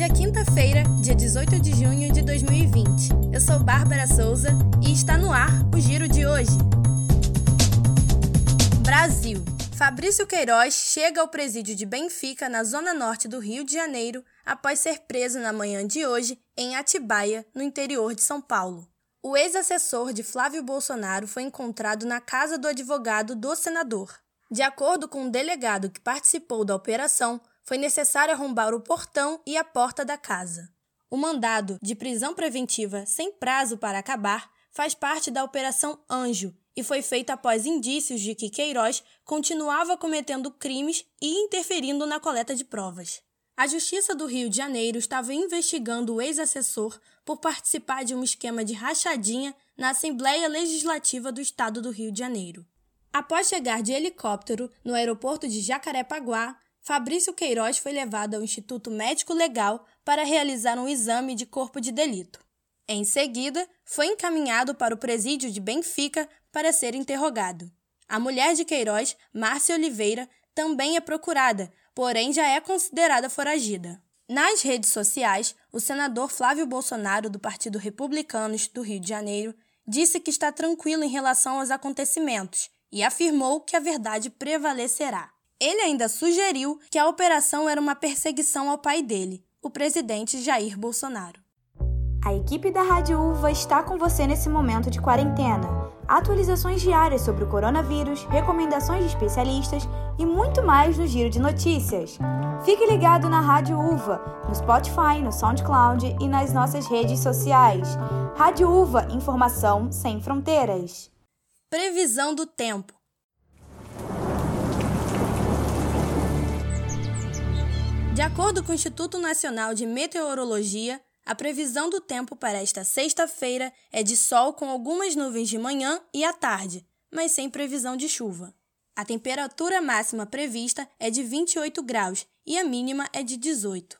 Hoje é quinta-feira, dia 18 de junho de 2020. Eu sou Bárbara Souza e está no ar o Giro de hoje. Brasil. Fabrício Queiroz chega ao presídio de Benfica, na zona norte do Rio de Janeiro, após ser preso na manhã de hoje em Atibaia, no interior de São Paulo. O ex-assessor de Flávio Bolsonaro foi encontrado na casa do advogado do senador. De acordo com um delegado que participou da operação, foi necessário arrombar o portão e a porta da casa. O mandado de prisão preventiva sem prazo para acabar faz parte da Operação Anjo e foi feito após indícios de que Queiroz continuava cometendo crimes e interferindo na coleta de provas. A Justiça do Rio de Janeiro estava investigando o ex-assessor por participar de um esquema de rachadinha na Assembleia Legislativa do Estado do Rio de Janeiro. Após chegar de helicóptero no aeroporto de Jacarepaguá, Fabrício Queiroz foi levado ao Instituto Médico Legal para realizar um exame de corpo de delito. Em seguida, foi encaminhado para o presídio de Benfica para ser interrogado. A mulher de Queiroz, Márcia Oliveira, também é procurada, porém já é considerada foragida. Nas redes sociais, o senador Flávio Bolsonaro, do Partido Republicanos do Rio de Janeiro, disse que está tranquilo em relação aos acontecimentos e afirmou que a verdade prevalecerá. Ele ainda sugeriu que a operação era uma perseguição ao pai dele, o presidente Jair Bolsonaro. A equipe da Rádio Uva está com você nesse momento de quarentena. Atualizações diárias sobre o coronavírus, recomendações de especialistas e muito mais no Giro de Notícias. Fique ligado na Rádio Uva, no Spotify, no SoundCloud e nas nossas redes sociais. Rádio Uva, informação sem fronteiras. Previsão do tempo. De acordo com o Instituto Nacional de Meteorologia, a previsão do tempo para esta sexta-feira é de sol com algumas nuvens de manhã e à tarde, mas sem previsão de chuva. A temperatura máxima prevista é de 28 graus e a mínima é de 18.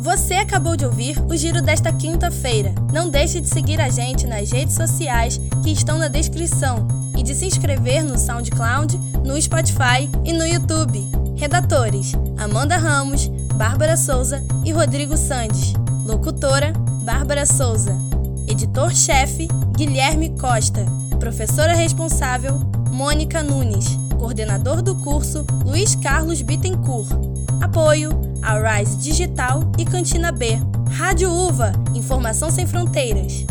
Você acabou de ouvir o giro desta quinta-feira. Não deixe de seguir a gente nas redes sociais que estão na descrição e de se inscrever no SoundCloud, no Spotify e no YouTube. Redatores: Amanda Ramos, Bárbara Souza e Rodrigo Sandes. Locutora: Bárbara Souza. Editor-chefe: Guilherme Costa. Professora responsável: Mônica Nunes. Coordenador do curso: Luiz Carlos Bittencourt. Apoio: a Rise Digital e Cantina B. Rádio Uva, informação sem fronteiras.